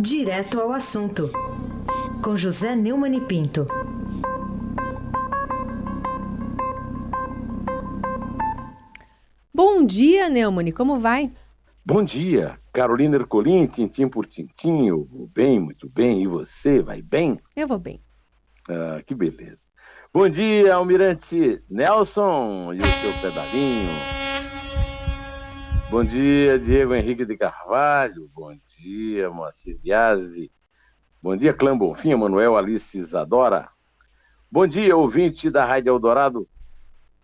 Direto ao assunto, com José Neumann e Pinto. Bom dia, Neumann, como vai? Bom dia, Carolina Ercolim, tintim por tintim, bem, muito bem, e você, vai bem? Eu vou bem. Ah, que beleza. Bom dia, Almirante Nelson e o seu pedalinho. Bom dia, Diego Henrique de Carvalho. Bom dia, Moacir Biasi. Bom dia, Clã Bonfim, Manuel Alice Isadora. Bom dia, ouvinte da Rádio Eldorado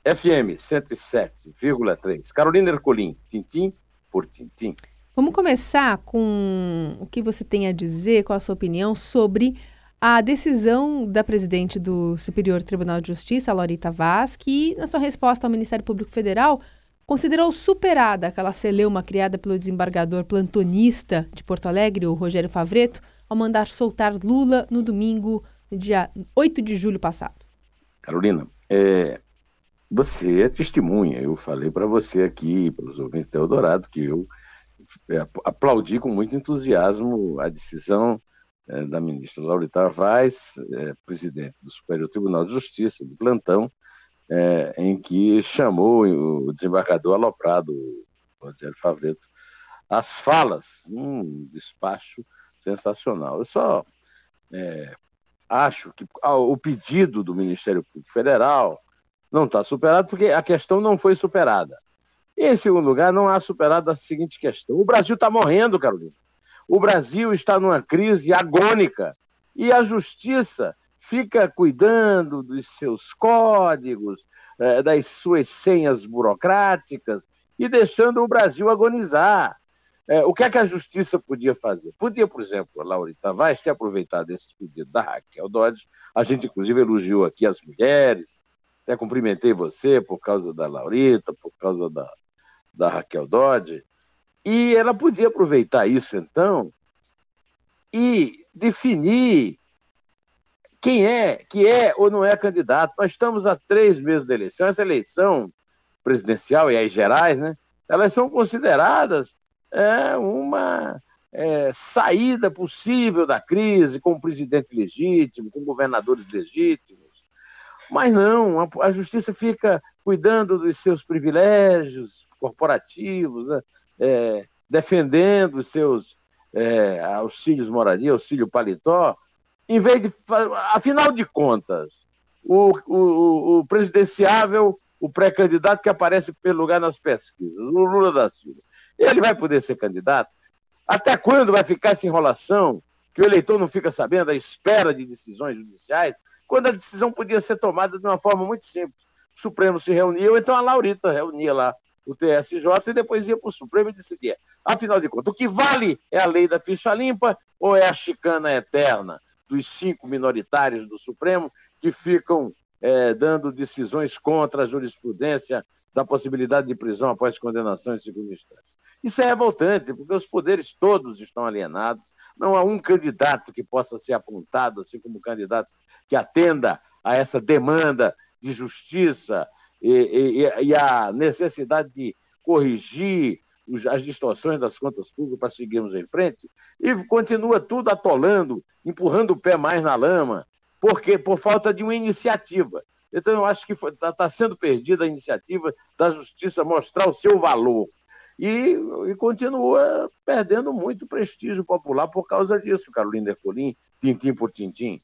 FM 107,3. Carolina Ercolim, tintim por tintim. Vamos começar com o que você tem a dizer, qual a sua opinião sobre a decisão da presidente do Superior Tribunal de Justiça, Lorita Vaz, que, na sua resposta ao Ministério Público Federal, considerou superada aquela celeuma criada pelo desembargador plantonista de Porto Alegre, o Rogério Favreto, ao mandar soltar Lula no domingo, dia 8 de julho passado. Carolina, é, você é testemunha. Eu falei para você aqui, para os ouvintes do Eldorado, que eu é, aplaudi com muito entusiasmo a decisão é, da ministra Laurita Vaz, é, presidente do Superior Tribunal de Justiça, do plantão, é, em que chamou o desembargador aloprado, Rogério Favreto, às falas, um despacho sensacional. Eu só é, acho que o pedido do Ministério Público Federal não está superado porque a questão não foi superada. E, em segundo lugar, não há superado a seguinte questão: o Brasil está morrendo, Carolina. O Brasil está numa crise agônica e a justiça fica cuidando dos seus códigos, eh, das suas senhas burocráticas e deixando o Brasil agonizar. Eh, o que é que a justiça podia fazer? Podia, por exemplo, a Laurita Vaz ter aproveitado esse pedido da Raquel Dodge. A gente, inclusive, elogiou aqui as mulheres. Até cumprimentei você por causa da Laurita, por causa da, da Raquel Dodge. E ela podia aproveitar isso, então, e definir quem é, que é ou não é candidato. Nós estamos a três meses da eleição. Essa eleição presidencial e as gerais, né? Elas são consideradas é, uma é, saída possível da crise com um presidente legítimo, com governadores legítimos. Mas não, a, a justiça fica cuidando dos seus privilégios corporativos, né? é, defendendo os seus é, auxílios moradia, auxílio paletó, em vez de. Afinal de contas, o, o, o presidenciável, o pré-candidato que aparece pelo lugar nas pesquisas, o Lula da Silva, ele vai poder ser candidato? Até quando vai ficar essa enrolação que o eleitor não fica sabendo, à espera de decisões judiciais, quando a decisão podia ser tomada de uma forma muito simples? O Supremo se reunia, ou então a Laurita reunia lá o TSJ e depois ia para o Supremo e decidia. Afinal de contas, o que vale é a lei da ficha limpa ou é a chicana eterna dos cinco minoritários do Supremo que ficam é, dando decisões contra a jurisprudência da possibilidade de prisão após condenação em segunda instância? Isso é revoltante, porque os poderes todos estão alienados, não há um candidato que possa ser apontado, assim como um candidato que atenda a essa demanda de justiça, e, e, e a necessidade de corrigir as distorções das contas públicas para seguirmos em frente, e continua tudo atolando, empurrando o pé mais na lama, porque por falta de uma iniciativa. Então, eu acho que está tá sendo perdida a iniciativa da justiça mostrar o seu valor. E, e, continua perdendo muito prestígio popular por causa disso, Carolina Ercolim, tintim por tintim.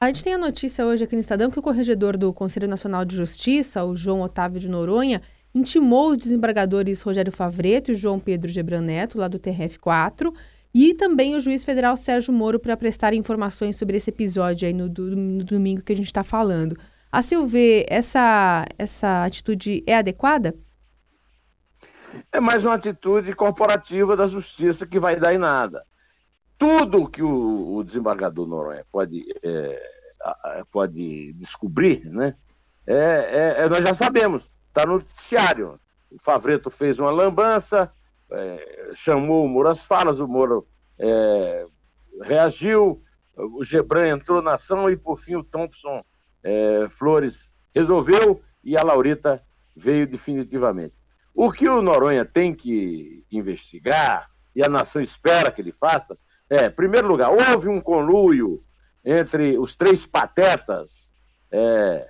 A gente tem a notícia hoje aqui no Estadão que o corregedor do Conselho Nacional de Justiça, o João Otávio de Noronha, intimou os desembargadores Rogério Favreto e João Pedro Gebran Neto, lá do TRF4, e também o juiz federal Sérgio Moro para prestar informações sobre esse episódio aí no, no domingo que a gente está falando. A seu ver, essa, essa atitude é adequada? É mais uma atitude corporativa da justiça que vai dar em nada. Tudo que o, o desembargador Noronha pode é, pode descobrir, né? É, é, é, nós já sabemos, está no noticiário. O Favreto fez uma lambança, é, chamou o Moro às falas, o Moro é, reagiu, o Gebran entrou na ação e, por fim, o Thompson é, Flores resolveu e a Laurita veio definitivamente. O que o Noronha tem que investigar e a nação espera que ele faça, é, em primeiro lugar, houve um conluio entre os três patetas, é,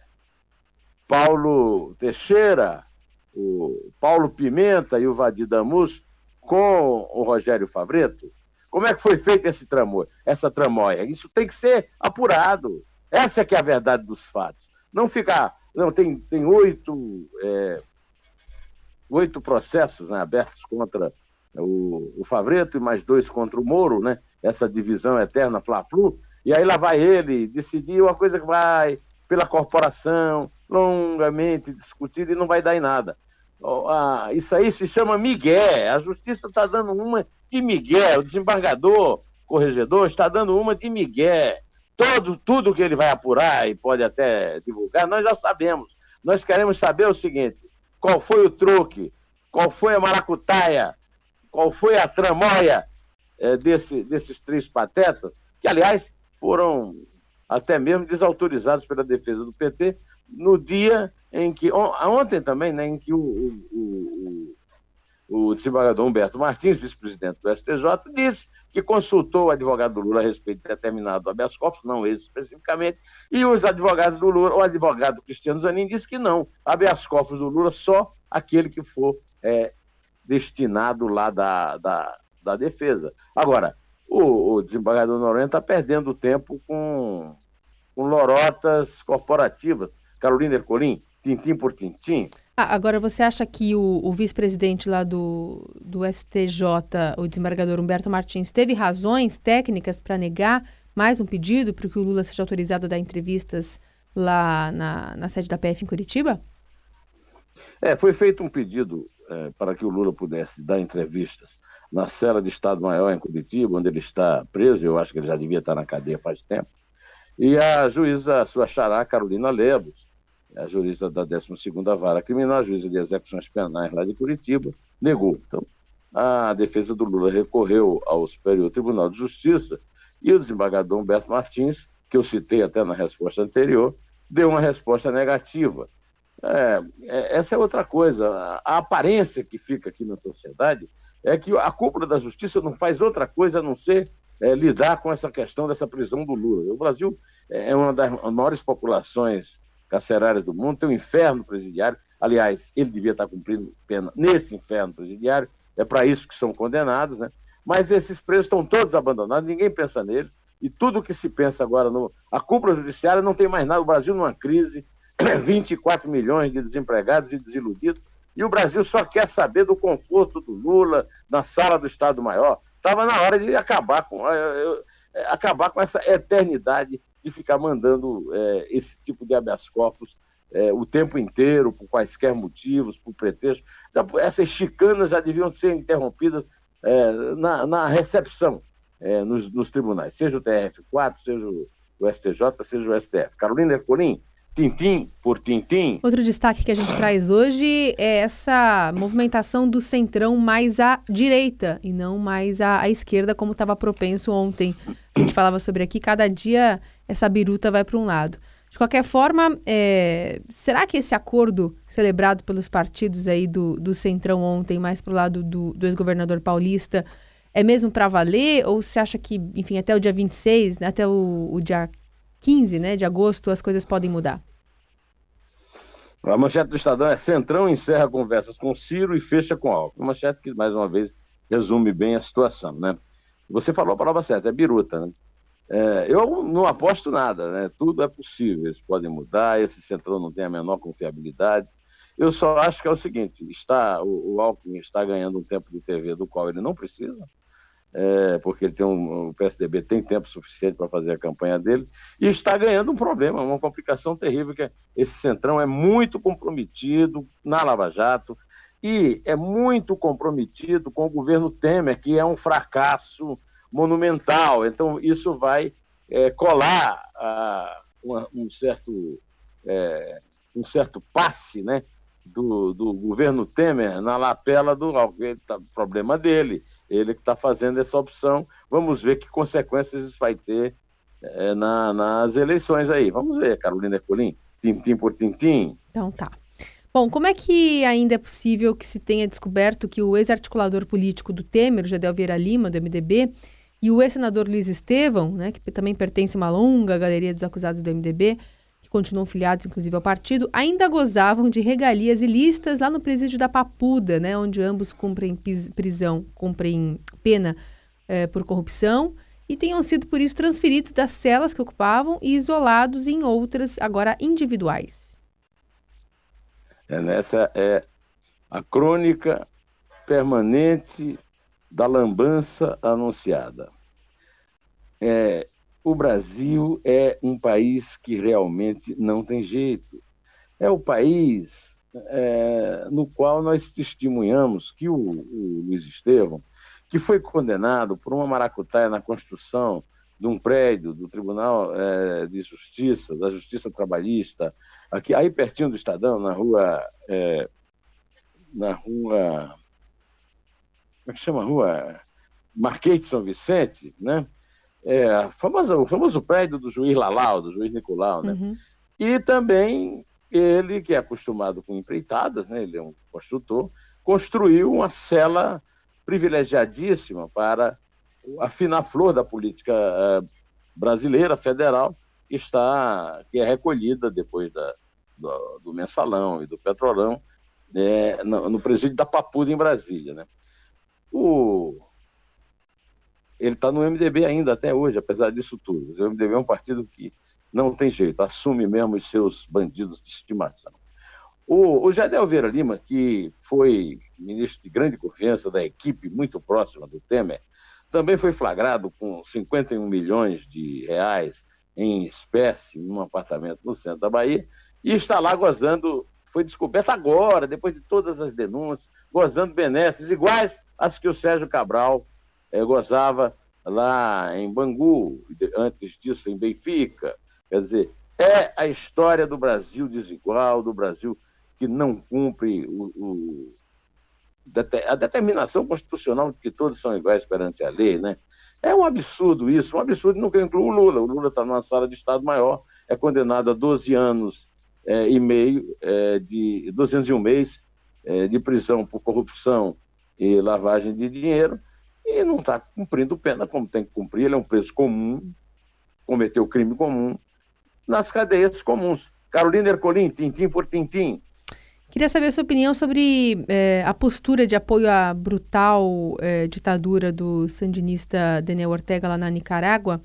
Paulo Teixeira, o Paulo Pimenta e o Vadir Damus, com o Rogério Favreto? Como é que foi feito esse tramor, essa tramóia? Isso tem que ser apurado. Essa é que é a verdade dos fatos. Não ficar. Não, tem, tem oito, é, oito processos né, abertos contra o, o Favreto e mais dois contra o Moro, né? Essa divisão eterna, Fla-Flu. E aí lá vai ele decidir uma coisa que vai pela corporação, longamente discutida e não vai dar em nada. Ah, isso aí se chama Miguel. A justiça está dando uma de Miguel. O desembargador, corregedor, está dando uma de Miguel. Todo, tudo que ele vai apurar e pode até divulgar, nós já sabemos. Nós queremos saber o seguinte: qual foi o truque, qual foi a maracutaia, qual foi a tramóia é, desse, desses três patetas, que, aliás, foram até mesmo desautorizados pela defesa do PT no dia em que, ontem também, né, em que o, o, o, o desembargador Humberto Martins, vice-presidente do STJ, disse que consultou o advogado do Lula a respeito de determinado habeas corpus, não esse especificamente, e os advogados do Lula, o advogado Cristiano Zanin disse que não, habeas corpus do Lula só aquele que for é, destinado lá da, da, da defesa. Agora, o, o desembargador Noronha está perdendo tempo com, com lorotas corporativas. Carolina Ercolim, tintim por tintim. Ah, agora, você acha que o, o vice-presidente lá do, do STJ, o desembargador Humberto Martins, teve razões técnicas para negar mais um pedido para que o Lula seja autorizado a dar entrevistas lá na, na sede da PF em Curitiba? É, foi feito um pedido é, para que o Lula pudesse dar entrevistas na cela de Estado-Maior em Curitiba, onde ele está preso, eu acho que ele já devia estar na cadeia faz tempo, e a juíza, a sua xará, Carolina Lebos, a juíza da 12ª Vara Criminal, a juíza de execuções penais lá de Curitiba, negou. Então, a defesa do Lula recorreu ao Superior Tribunal de Justiça e o desembargador Humberto Martins, que eu citei até na resposta anterior, deu uma resposta negativa. É, é, essa é outra coisa. A aparência que fica aqui na sociedade é que a cúpula da justiça não faz outra coisa a não ser é, lidar com essa questão dessa prisão do Lula. O Brasil é uma das maiores populações carcerárias do mundo, tem um inferno presidiário. Aliás, ele devia estar cumprindo pena nesse inferno presidiário, é para isso que são condenados, né? Mas esses presos estão todos abandonados, ninguém pensa neles, e tudo que se pensa agora no. A cúpula judiciária não tem mais nada, o Brasil numa crise, 24 milhões de desempregados e desiludidos, e o Brasil só quer saber do conforto do Lula na sala do Estado-Maior. Estava na hora de acabar com, é, acabar com essa eternidade de ficar mandando é, esse tipo de habeas corpus é, o tempo inteiro, por quaisquer motivos, por pretextos. Essas chicanas já deviam ser interrompidas é, na, na, recepção é, nos, nos, tribunais, seja o TRF4, seja o STJ, seja o STF. Carolina Ercolim, tintim por tintim. Outro destaque que a gente traz hoje é essa movimentação do centrão mais à direita e não mais à, à esquerda, como estava propenso ontem. A gente falava sobre aqui, cada dia essa biruta vai para um lado. De qualquer forma, é, será que esse acordo celebrado pelos partidos aí do, do Centrão ontem, mais para o lado do, do ex-governador paulista, é mesmo para valer? Ou você acha que, enfim, até o dia 26, né, até o, o dia 15 né, de agosto, as coisas podem mudar? A manchete do Estadão é Centrão encerra conversas com Ciro e fecha com Alckmin. Uma manchete que, mais uma vez, resume bem a situação, né? Você falou a palavra certa, é biruta, né? É, eu não aposto nada, né? Tudo é possível, eles podem mudar, esse Centrão não tem a menor confiabilidade. Eu só acho que é o seguinte, está, o, o Alckmin está ganhando um tempo de TV do qual ele não precisa, é, porque ele tem um, o PSDB tem tempo suficiente para fazer a campanha dele, e está ganhando um problema, uma complicação terrível, que é, esse Centrão é muito comprometido na Lava Jato e é muito comprometido com o governo Temer, que é um fracasso monumental. Então, isso vai é, colar a, uma, um, certo, é, um certo passe né, do, do governo Temer na lapela do tá, problema dele ele que está fazendo essa opção. Vamos ver que consequências isso vai ter é, na, nas eleições aí. Vamos ver, Carolina Colim, tintim por tintim. Então tá. Bom, como é que ainda é possível que se tenha descoberto que o ex-articulador político do Temer, Jadel Vieira Lima, do MDB, e o ex-senador Luiz Estevão, né, que também pertence a uma longa galeria dos acusados do MDB, que continuam filiados inclusive ao partido, ainda gozavam de regalias ilícitas lá no presídio da Papuda, né, onde ambos cumprem prisão, cumprem pena é, por corrupção e tenham sido por isso transferidos das celas que ocupavam e isolados em outras, agora individuais. É, nessa é a crônica permanente da lambança anunciada. É, o Brasil é um país que realmente não tem jeito. É o país é, no qual nós testemunhamos que o, o Luiz Estevão que foi condenado por uma maracutaia na construção de um prédio do Tribunal é, de Justiça, da Justiça Trabalhista, aqui aí pertinho do Estadão, na rua. É, na rua. Como é que chama a rua? Marquês de São Vicente, né? É, famosa, o famoso prédio do juiz Lalau, do juiz Nicolau, né? Uhum. E também ele, que é acostumado com empreitadas, né? ele é um construtor, construiu uma cela privilegiadíssima para a fina flor da política eh, brasileira, federal, que, está, que é recolhida depois da, do, do mensalão e do petrolão é, no, no, presídio da Papuda, em Brasília. Né? O, ele está no MDB ainda até hoje, apesar disso tudo. O MDB é um partido que não tem jeito, assume mesmo os seus bandidos de estimação. O, o Jadel Vieira Lima, que foi ministro de grande confiança da equipe muito próxima do Temer, também foi flagrado com 51 milhões de reais em espécie em um apartamento no centro da Bahia e está lá gozando, foi descoberto agora, depois de todas as denúncias, gozando benesses iguais às que o Sérgio Cabral eh, gozava lá em Bangu, antes disso em Benfica. Quer dizer, é a história do Brasil desigual, do Brasil que não cumpre o, o, a determinação constitucional de que todos são iguais perante a lei, né? É um absurdo isso, um absurdo não inclui o Lula. O Lula está numa sala de Estado maior, é condenado a 12 anos é, e meio, é, de 201 mês é, de prisão por corrupção e lavagem de dinheiro, e não está cumprindo pena como tem que cumprir. Ele é um preso comum, cometeu crime comum nas cadeias comuns. Carolina Ercolim, tintim por tintim. Queria saber a sua opinião sobre é, a postura de apoio à brutal é, ditadura do sandinista Daniel Ortega lá na Nicarágua,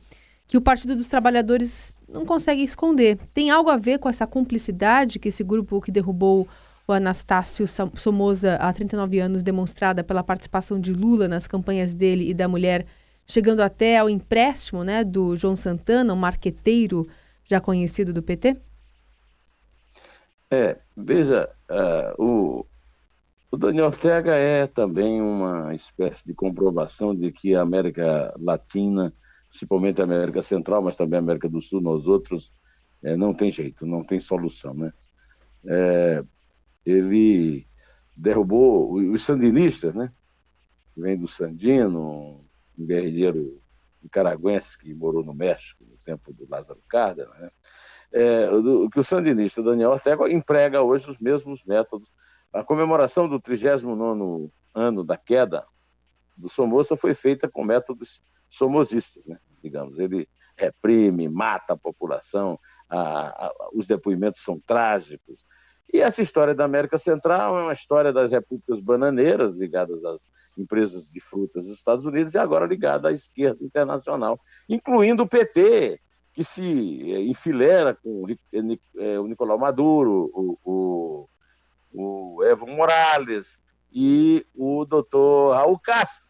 que o Partido dos Trabalhadores não consegue esconder. Tem algo a ver com essa cumplicidade que esse grupo que derrubou o Anastácio Somoza há 39 anos, demonstrada pela participação de Lula nas campanhas dele e da mulher, chegando até ao empréstimo né, do João Santana, um marqueteiro já conhecido do PT? É, veja, uh, o, o Daniel Ortega é também uma espécie de comprovação de que a América Latina, principalmente a América Central, mas também a América do Sul, nós outros, é, não tem jeito, não tem solução, né? É, ele derrubou os sandinistas, né? Que vem do Sandino, um guerrilheiro nicaragüense que morou no México no tempo do Lázaro Cárdenas, né? é, do, que o sandinista Daniel Ortega emprega hoje os mesmos métodos. A comemoração do 39 ano da queda do Somoza foi feita com métodos somosistas, né? digamos. Ele reprime, mata a população, a, a, os depoimentos são trágicos. E essa história da América Central é uma história das repúblicas bananeiras ligadas às empresas de frutas dos Estados Unidos e agora ligada à esquerda internacional, incluindo o PT, que se eh, enfilera com eh, eh, o Nicolau Maduro, o, o, o Evo Morales e o doutor Raul Castro.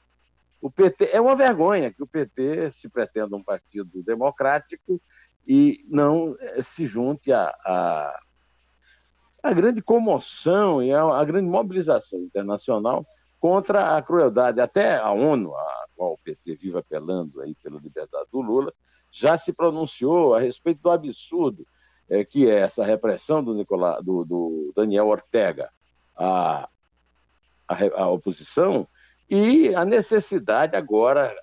O PT é uma vergonha que o PT se pretenda um partido democrático e não se junte a, a, a grande comoção e a, grande mobilização internacional contra a crueldade. Até a ONU, a qual o PT vive apelando aí pela liberdade do Lula, já se pronunciou a respeito do absurdo é, que é essa repressão do, do, do Daniel Ortega à, à, à, oposição e a necessidade agora,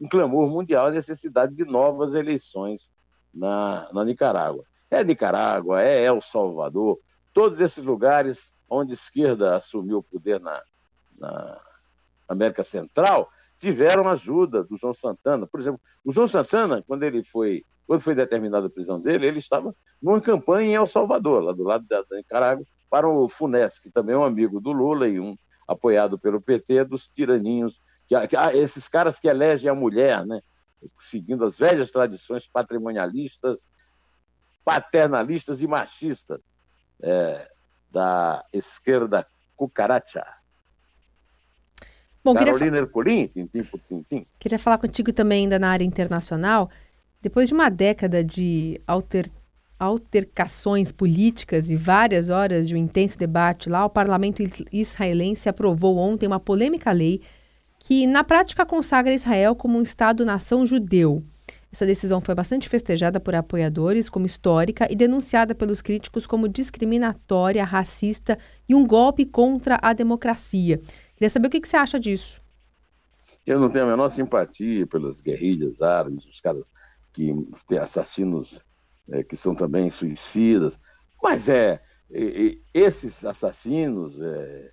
um clamor mundial, a necessidade de novas eleições na, na Nicarágua. É Nicarágua, é El Salvador, todos esses lugares onde a esquerda assumiu o poder na, na América Central, tiveram ajuda do João Santana. Por exemplo, o João Santana, quando ele foi, quando foi determinada a prisão dele, ele estava numa campanha em El Salvador, lá do lado da, da Nicarágua, para o Funes, que também é um amigo do Lula e um apoiado pelo PT dos tiraninhos, que, que ah, esses caras que elegem a mulher, né, seguindo as velhas tradições patrimonialistas, paternalistas e machistas é, da esquerda cucaracha. Bom, Carolina queria, Ercolim, tintim por tintim. queria falar contigo também ainda na área internacional. Depois de uma década de alter, altercações políticas e várias horas de um intenso debate lá, o parlamento israelense aprovou ontem uma polêmica lei que, na prática, consagra Israel como um Estado-nação judeu. Essa decisão foi bastante festejada por apoiadores como histórica e denunciada pelos críticos como discriminatória, racista e um golpe contra a democracia. Queria saber o que, você acha disso. Eu não tenho a menor simpatia pelas guerrilhas árabes, os caras que têm assassinos é, que são também suicidas, mas é, esses assassinos, é,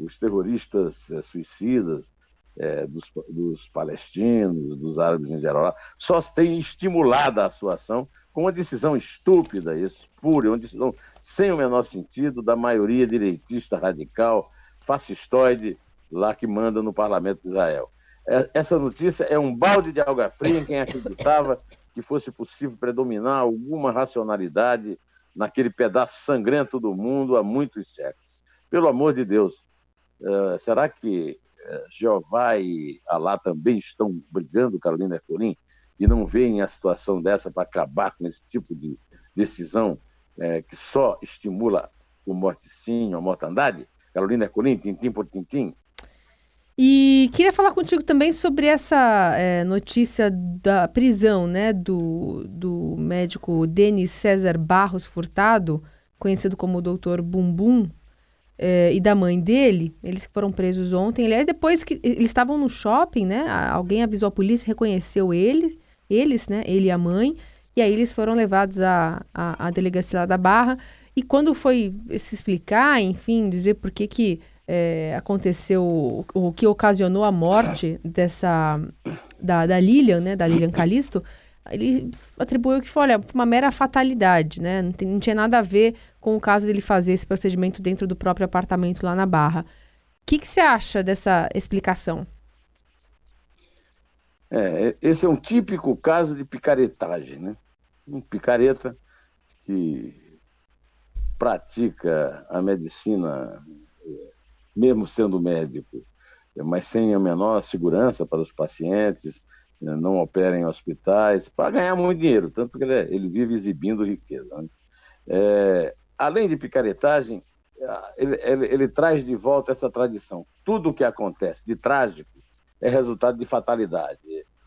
os terroristas é, suicidas é, dos, dos, palestinos, dos árabes em geral, só têm estimulado a sua ação com uma decisão estúpida, espúria, uma decisão sem o menor sentido da maioria direitista radical fascistoide lá que manda no parlamento de Israel. É, essa notícia é um balde de alga fria em quem acreditava que fosse possível predominar alguma racionalidade naquele pedaço sangrento do mundo há muitos séculos. Pelo amor de Deus, uh, será que uh, Jeová e Alá também estão brigando, Carolina Ercolim, e não veem a situação dessa para acabar com esse tipo de decisão uh, que só estimula o morticínio, a mortandade? Carolina Ercolim, tintim por tintim. E queria falar contigo também sobre essa é, notícia da prisão né, do, do médico Denis César Barros Furtado, conhecido como Doutor Bumbum, é, e da mãe dele. Eles foram presos ontem. Aliás, depois que eles estavam no shopping, né? Alguém avisou a polícia, reconheceu ele, eles, né? Ele e a mãe. E aí eles foram levados à, à, à delegacia lá da Barra. E quando foi se explicar, enfim, dizer por que que é, aconteceu, o que ocasionou a morte dessa, da, da Lilian, né, da Lilian Calisto, ele atribuiu que foi, olha, uma mera fatalidade, né, não, tem, não tinha nada a ver com o caso dele fazer esse procedimento dentro do próprio apartamento lá na Barra. O que, que você acha dessa explicação? É, esse é um típico caso de picaretagem, né? Um picareta que pratica a medicina mesmo sendo médico, mas sem a menor segurança para os pacientes, né, não opera em hospitais, para ganhar muito dinheiro, tanto que ele, é, ele vive exibindo riqueza. Né? É, além de picaretagem, ele, ele, ele, traz de volta essa tradição. Tudo o que acontece de trágico é resultado de fatalidade.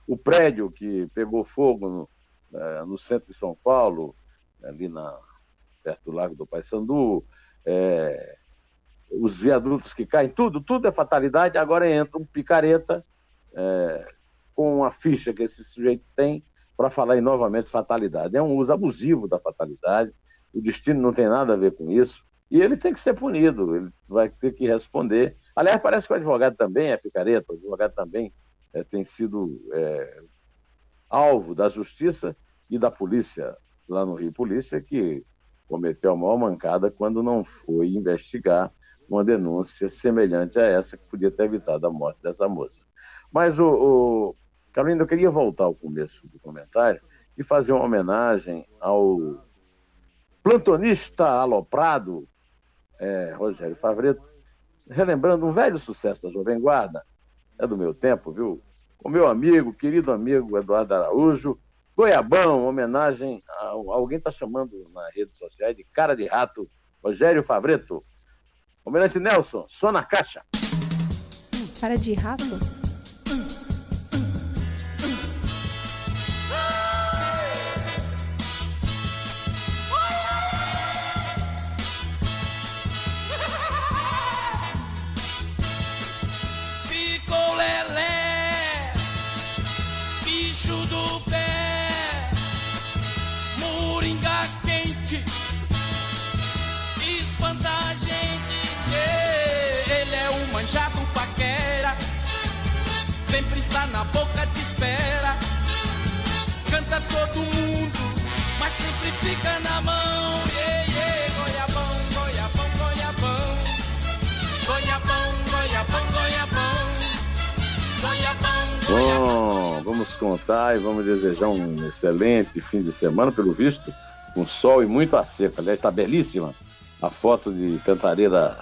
O prédio que pegou fogo no, no centro de São Paulo, ali na, perto do Lago do Paissandu, é, os viadutos que caem, tudo, tudo é fatalidade. Agora entra um picareta é, com a ficha que esse sujeito tem para falar em novamente fatalidade. É um uso abusivo da fatalidade. O destino não tem nada a ver com isso. E ele tem que ser punido, ele vai ter que responder. Aliás, parece que o advogado também é picareta, o advogado também é, tem sido é, alvo da justiça e da polícia, lá no Rio Polícia, que cometeu a maior mancada quando não foi investigar uma denúncia semelhante a essa que podia ter evitado a morte dessa moça. Mas, o, o... Carolina, eu queria voltar ao começo do comentário e fazer uma homenagem ao plantonista aloprado é, Rogério Favreto, relembrando um velho sucesso da Jovem Guarda, é do meu tempo, viu? O meu amigo, querido amigo Eduardo Araújo, Goiabão, homenagem a alguém está chamando nas redes sociais de cara de rato, Rogério Favreto. Almirante Nelson, só na caixa. Cara de rato? Fica na mão. Yeah, yeah, goiabão, goiabão, goiabão. Goiabão, goiabão, goiabão. Goiabão, goiabão. Bom, vamos contar e vamos desejar um excelente fim de semana, pelo visto, com sol e muito a seco. Aliás, está belíssima a foto de Cantareira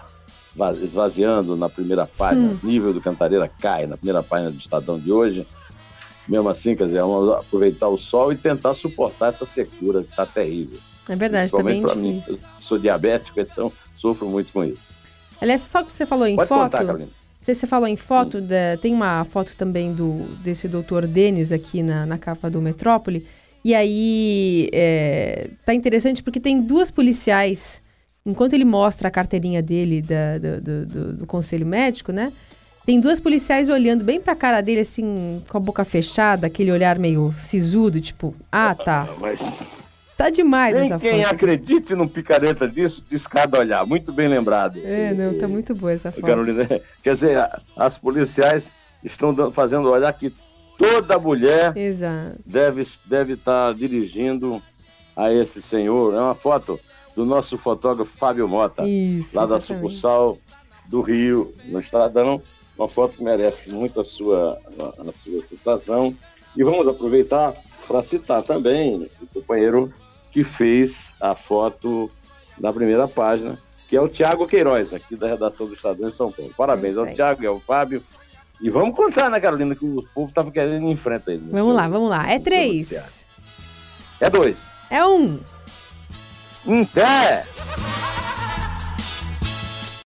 va- esvaziando na primeira página. O nível do Cantareira cai na primeira página do Estadão de hoje. Mesmo assim, quer dizer, vamos aproveitar o sol e tentar suportar essa secura que está terrível. É verdade, também para mim. Eu sou diabético, então sofro muito com isso. Aliás, só que você falou em Pode foto. contar, Carolina. Você, você falou em foto, da- tem uma foto também do desse doutor Denis aqui na, na capa do Metrópole. E aí é, tá interessante porque tem duas policiais, enquanto ele mostra a carteirinha dele da- do, do- do- do conselho médico, né? Tem duas policiais olhando bem pra cara dele, assim, com a boca fechada, aquele olhar meio sisudo, tipo, ah, tá. Mas Tá demais nem essa quem foto. acredite num picareta disso, descada olhar. Muito bem lembrado. É, não, tá muito boa essa foto. Carolina, quer dizer, as policiais estão fazendo olhar que toda mulher Exato. deve deve estar dirigindo a esse senhor. É uma foto do nosso fotógrafo Fábio Mota, Isso. lá da exatamente. sucursal do Rio, no Estradão. Uma foto que merece muito a sua, a, a sua citação. E vamos aproveitar para citar também o companheiro que fez a foto na primeira página, que é o Tiago Queiroz, aqui da redação do Estadão em São Paulo. Parabéns É ao. Tiago e ao Fábio. E vamos contar, né, Carolina, que o povo estava querendo frente aí. no Vamos seu- lá, vamos lá. É três. É dois. É um. Em pé!